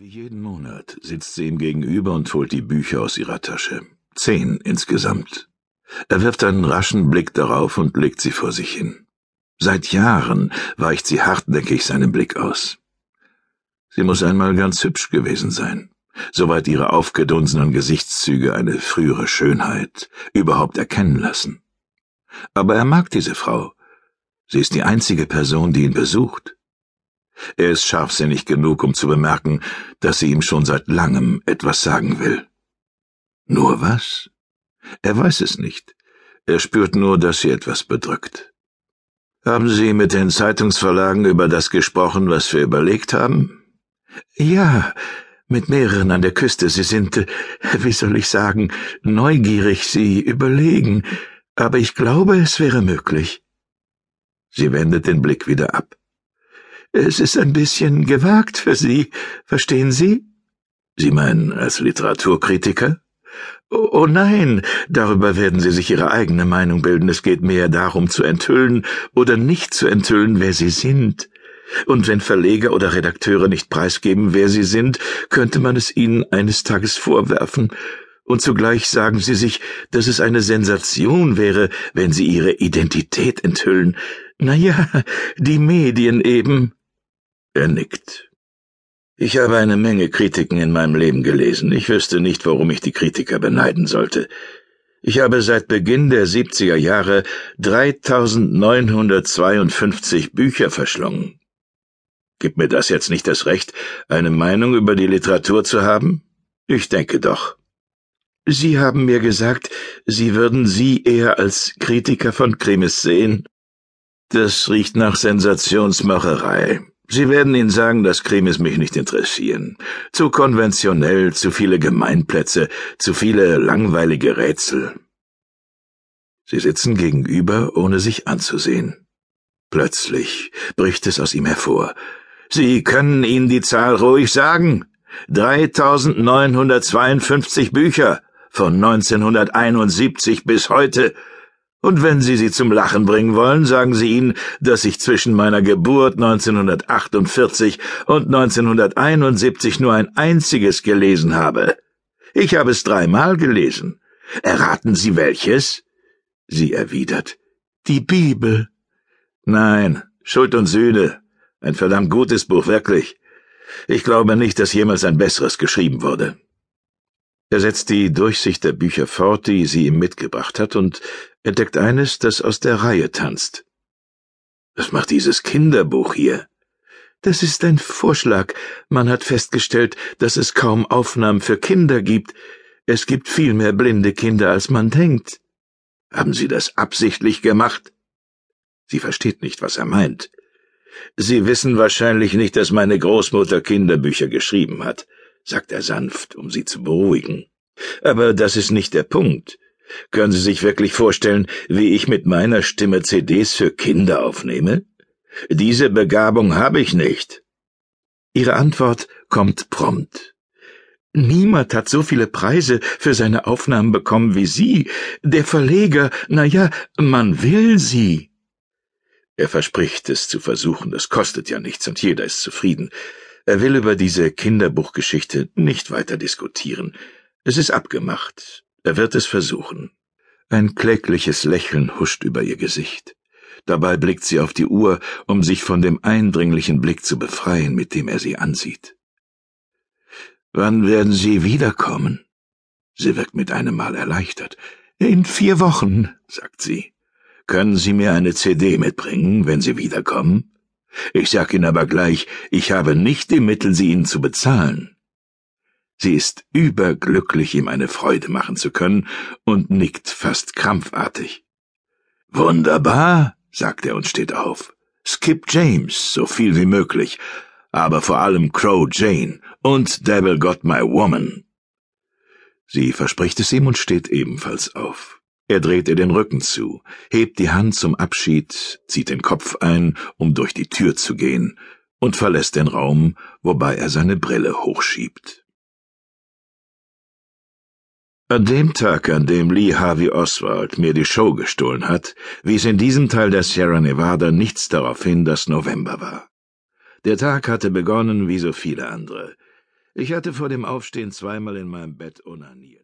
Wie jeden Monat sitzt sie ihm gegenüber und holt die Bücher aus ihrer Tasche. Zehn insgesamt. Er wirft einen raschen Blick darauf und legt sie vor sich hin. Seit Jahren weicht sie hartnäckig seinem Blick aus. Sie muss einmal ganz hübsch gewesen sein, soweit ihre aufgedunsenen Gesichtszüge eine frühere Schönheit überhaupt erkennen lassen. Aber er mag diese Frau. Sie ist die einzige Person, die ihn besucht. Er ist scharfsinnig genug, um zu bemerken, dass sie ihm schon seit langem etwas sagen will. Nur was? Er weiß es nicht. Er spürt nur, dass sie etwas bedrückt. Haben Sie mit den Zeitungsverlagen über das gesprochen, was wir überlegt haben? Ja, mit mehreren an der Küste. Sie sind, wie soll ich sagen, neugierig, sie überlegen, aber ich glaube, es wäre möglich. Sie wendet den Blick wieder ab. Es ist ein bisschen gewagt für Sie, verstehen Sie? Sie meinen als Literaturkritiker? Oh, oh nein, darüber werden Sie sich Ihre eigene Meinung bilden. Es geht mehr darum zu enthüllen oder nicht zu enthüllen, wer Sie sind. Und wenn Verleger oder Redakteure nicht preisgeben, wer sie sind, könnte man es ihnen eines Tages vorwerfen. Und zugleich sagen sie sich, dass es eine Sensation wäre, wenn sie ihre Identität enthüllen. Na ja, die Medien eben. Er nickt. Ich habe eine Menge Kritiken in meinem Leben gelesen. Ich wüsste nicht, warum ich die Kritiker beneiden sollte. Ich habe seit Beginn der 70er Jahre 3952 Bücher verschlungen. Gibt mir das jetzt nicht das Recht, eine Meinung über die Literatur zu haben? Ich denke doch. Sie haben mir gesagt, Sie würden Sie eher als Kritiker von Krimis sehen. Das riecht nach Sensationsmacherei. Sie werden Ihnen sagen, dass Krimis mich nicht interessieren. Zu konventionell, zu viele Gemeinplätze, zu viele langweilige Rätsel. Sie sitzen gegenüber, ohne sich anzusehen. Plötzlich bricht es aus ihm hervor. Sie können Ihnen die Zahl ruhig sagen. 3952 Bücher von 1971 bis heute und wenn Sie sie zum Lachen bringen wollen, sagen Sie ihnen, dass ich zwischen meiner Geburt 1948 und 1971 nur ein einziges gelesen habe. Ich habe es dreimal gelesen. Erraten Sie welches? Sie erwidert. Die Bibel. Nein, Schuld und Sühne. Ein verdammt gutes Buch, wirklich. Ich glaube nicht, dass jemals ein besseres geschrieben wurde. Er setzt die Durchsicht der Bücher fort, die sie ihm mitgebracht hat, und entdeckt eines, das aus der Reihe tanzt. Was macht dieses Kinderbuch hier? Das ist ein Vorschlag. Man hat festgestellt, dass es kaum Aufnahmen für Kinder gibt. Es gibt viel mehr blinde Kinder, als man denkt. Haben Sie das absichtlich gemacht? Sie versteht nicht, was er meint. Sie wissen wahrscheinlich nicht, dass meine Großmutter Kinderbücher geschrieben hat sagt er sanft, um sie zu beruhigen. Aber das ist nicht der Punkt. Können Sie sich wirklich vorstellen, wie ich mit meiner Stimme CDs für Kinder aufnehme? Diese Begabung habe ich nicht. Ihre Antwort kommt prompt. Niemand hat so viele Preise für seine Aufnahmen bekommen wie Sie. Der Verleger, na ja, man will Sie. Er verspricht es zu versuchen, das kostet ja nichts und jeder ist zufrieden. Er will über diese Kinderbuchgeschichte nicht weiter diskutieren. Es ist abgemacht. Er wird es versuchen. Ein klägliches Lächeln huscht über ihr Gesicht. Dabei blickt sie auf die Uhr, um sich von dem eindringlichen Blick zu befreien, mit dem er sie ansieht. Wann werden Sie wiederkommen? Sie wirkt mit einem Mal erleichtert. In vier Wochen, sagt sie. Können Sie mir eine CD mitbringen, wenn Sie wiederkommen? Ich sag Ihnen aber gleich, ich habe nicht die Mittel, sie Ihnen zu bezahlen. Sie ist überglücklich, ihm eine Freude machen zu können und nickt fast krampfartig. Wunderbar, sagt er und steht auf. Skip James, so viel wie möglich, aber vor allem Crow Jane und Devil Got My Woman. Sie verspricht es ihm und steht ebenfalls auf. Er dreht ihr den Rücken zu, hebt die Hand zum Abschied, zieht den Kopf ein, um durch die Tür zu gehen, und verlässt den Raum, wobei er seine Brille hochschiebt. An dem Tag, an dem Lee Harvey Oswald mir die Show gestohlen hat, wies in diesem Teil der Sierra Nevada nichts darauf hin, dass November war. Der Tag hatte begonnen wie so viele andere. Ich hatte vor dem Aufstehen zweimal in meinem Bett onaniert.